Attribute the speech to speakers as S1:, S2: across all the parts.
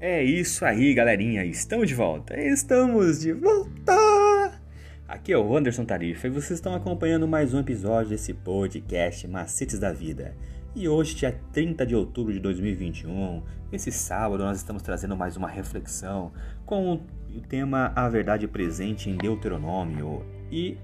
S1: É isso aí, galerinha. Estamos de volta. Estamos de volta. Aqui é o Anderson Tarifa e vocês estão acompanhando mais um episódio desse podcast Macetes da Vida. E hoje, dia 30 de outubro de 2021, esse sábado, nós estamos trazendo mais uma reflexão com o tema A Verdade Presente em Deuteronômio. E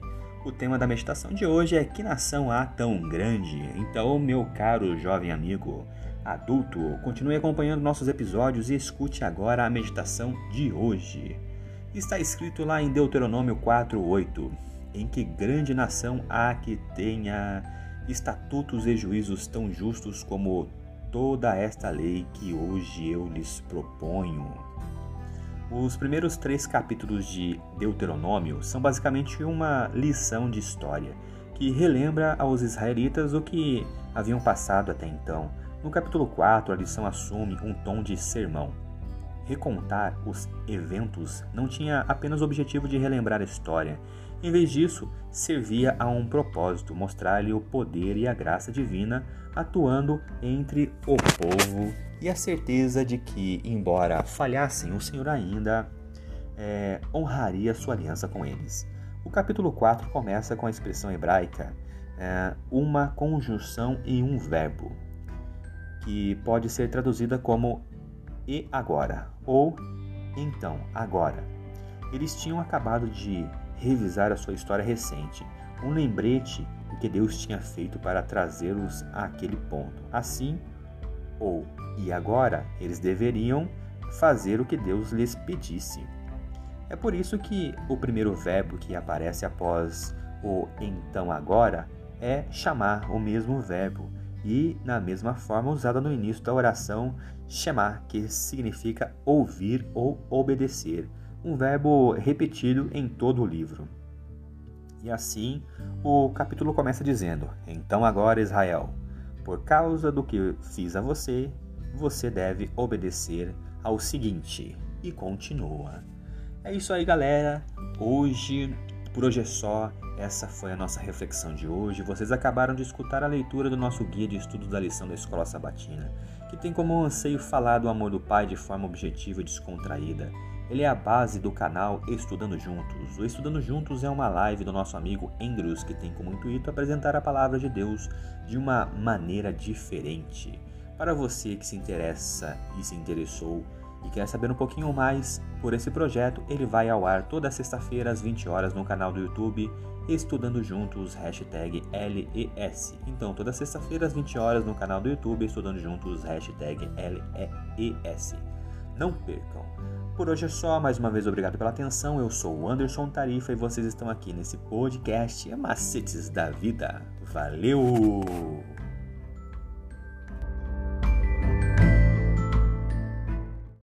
S1: o tema da meditação de hoje é Que nação há tão grande? Então, meu caro jovem amigo, adulto, continue acompanhando nossos episódios e escute agora a meditação de hoje. Está escrito lá em Deuteronômio 4:8, em que grande nação há que tenha estatutos e juízos tão justos como toda esta lei que hoje eu lhes proponho. Os primeiros três capítulos de Deuteronômio são basicamente uma lição de história que relembra aos israelitas o que haviam passado até então. No capítulo 4, a lição assume um tom de sermão. Recontar os eventos não tinha apenas o objetivo de relembrar a história, em vez disso, servia a um propósito, mostrar-lhe o poder e a graça divina atuando entre o povo e a certeza de que, embora falhassem, o Senhor ainda é, honraria sua aliança com eles. O capítulo 4 começa com a expressão hebraica é, uma conjunção e um verbo, que pode ser traduzida como e agora ou então agora. Eles tinham acabado de revisar a sua história recente, um lembrete do que Deus tinha feito para trazê-los àquele ponto. Assim, ou e agora, eles deveriam fazer o que Deus lhes pedisse. É por isso que o primeiro verbo que aparece após o então agora é chamar o mesmo verbo e na mesma forma usada no início da oração chamar, que significa ouvir ou obedecer um verbo repetido em todo o livro. E assim, o capítulo começa dizendo: Então agora, Israel, por causa do que fiz a você, você deve obedecer ao seguinte. E continua. É isso aí, galera. Hoje, por hoje é só. Essa foi a nossa reflexão de hoje. Vocês acabaram de escutar a leitura do nosso guia de estudos da lição da Escola Sabatina, que tem como anseio falar do amor do Pai de forma objetiva e descontraída ele é a base do canal Estudando Juntos. O Estudando Juntos é uma live do nosso amigo Andrews que tem como intuito apresentar a palavra de Deus de uma maneira diferente. Para você que se interessa e se interessou e quer saber um pouquinho mais por esse projeto, ele vai ao ar toda sexta-feira às 20 horas no canal do YouTube Estudando Juntos, hashtag LES. Então, toda sexta-feira às 20 horas no canal do YouTube Estudando Juntos, hashtag LES. Não percam! Por hoje é só, mais uma vez obrigado pela atenção. Eu sou o Anderson Tarifa e vocês estão aqui nesse podcast Macetes da Vida. Valeu!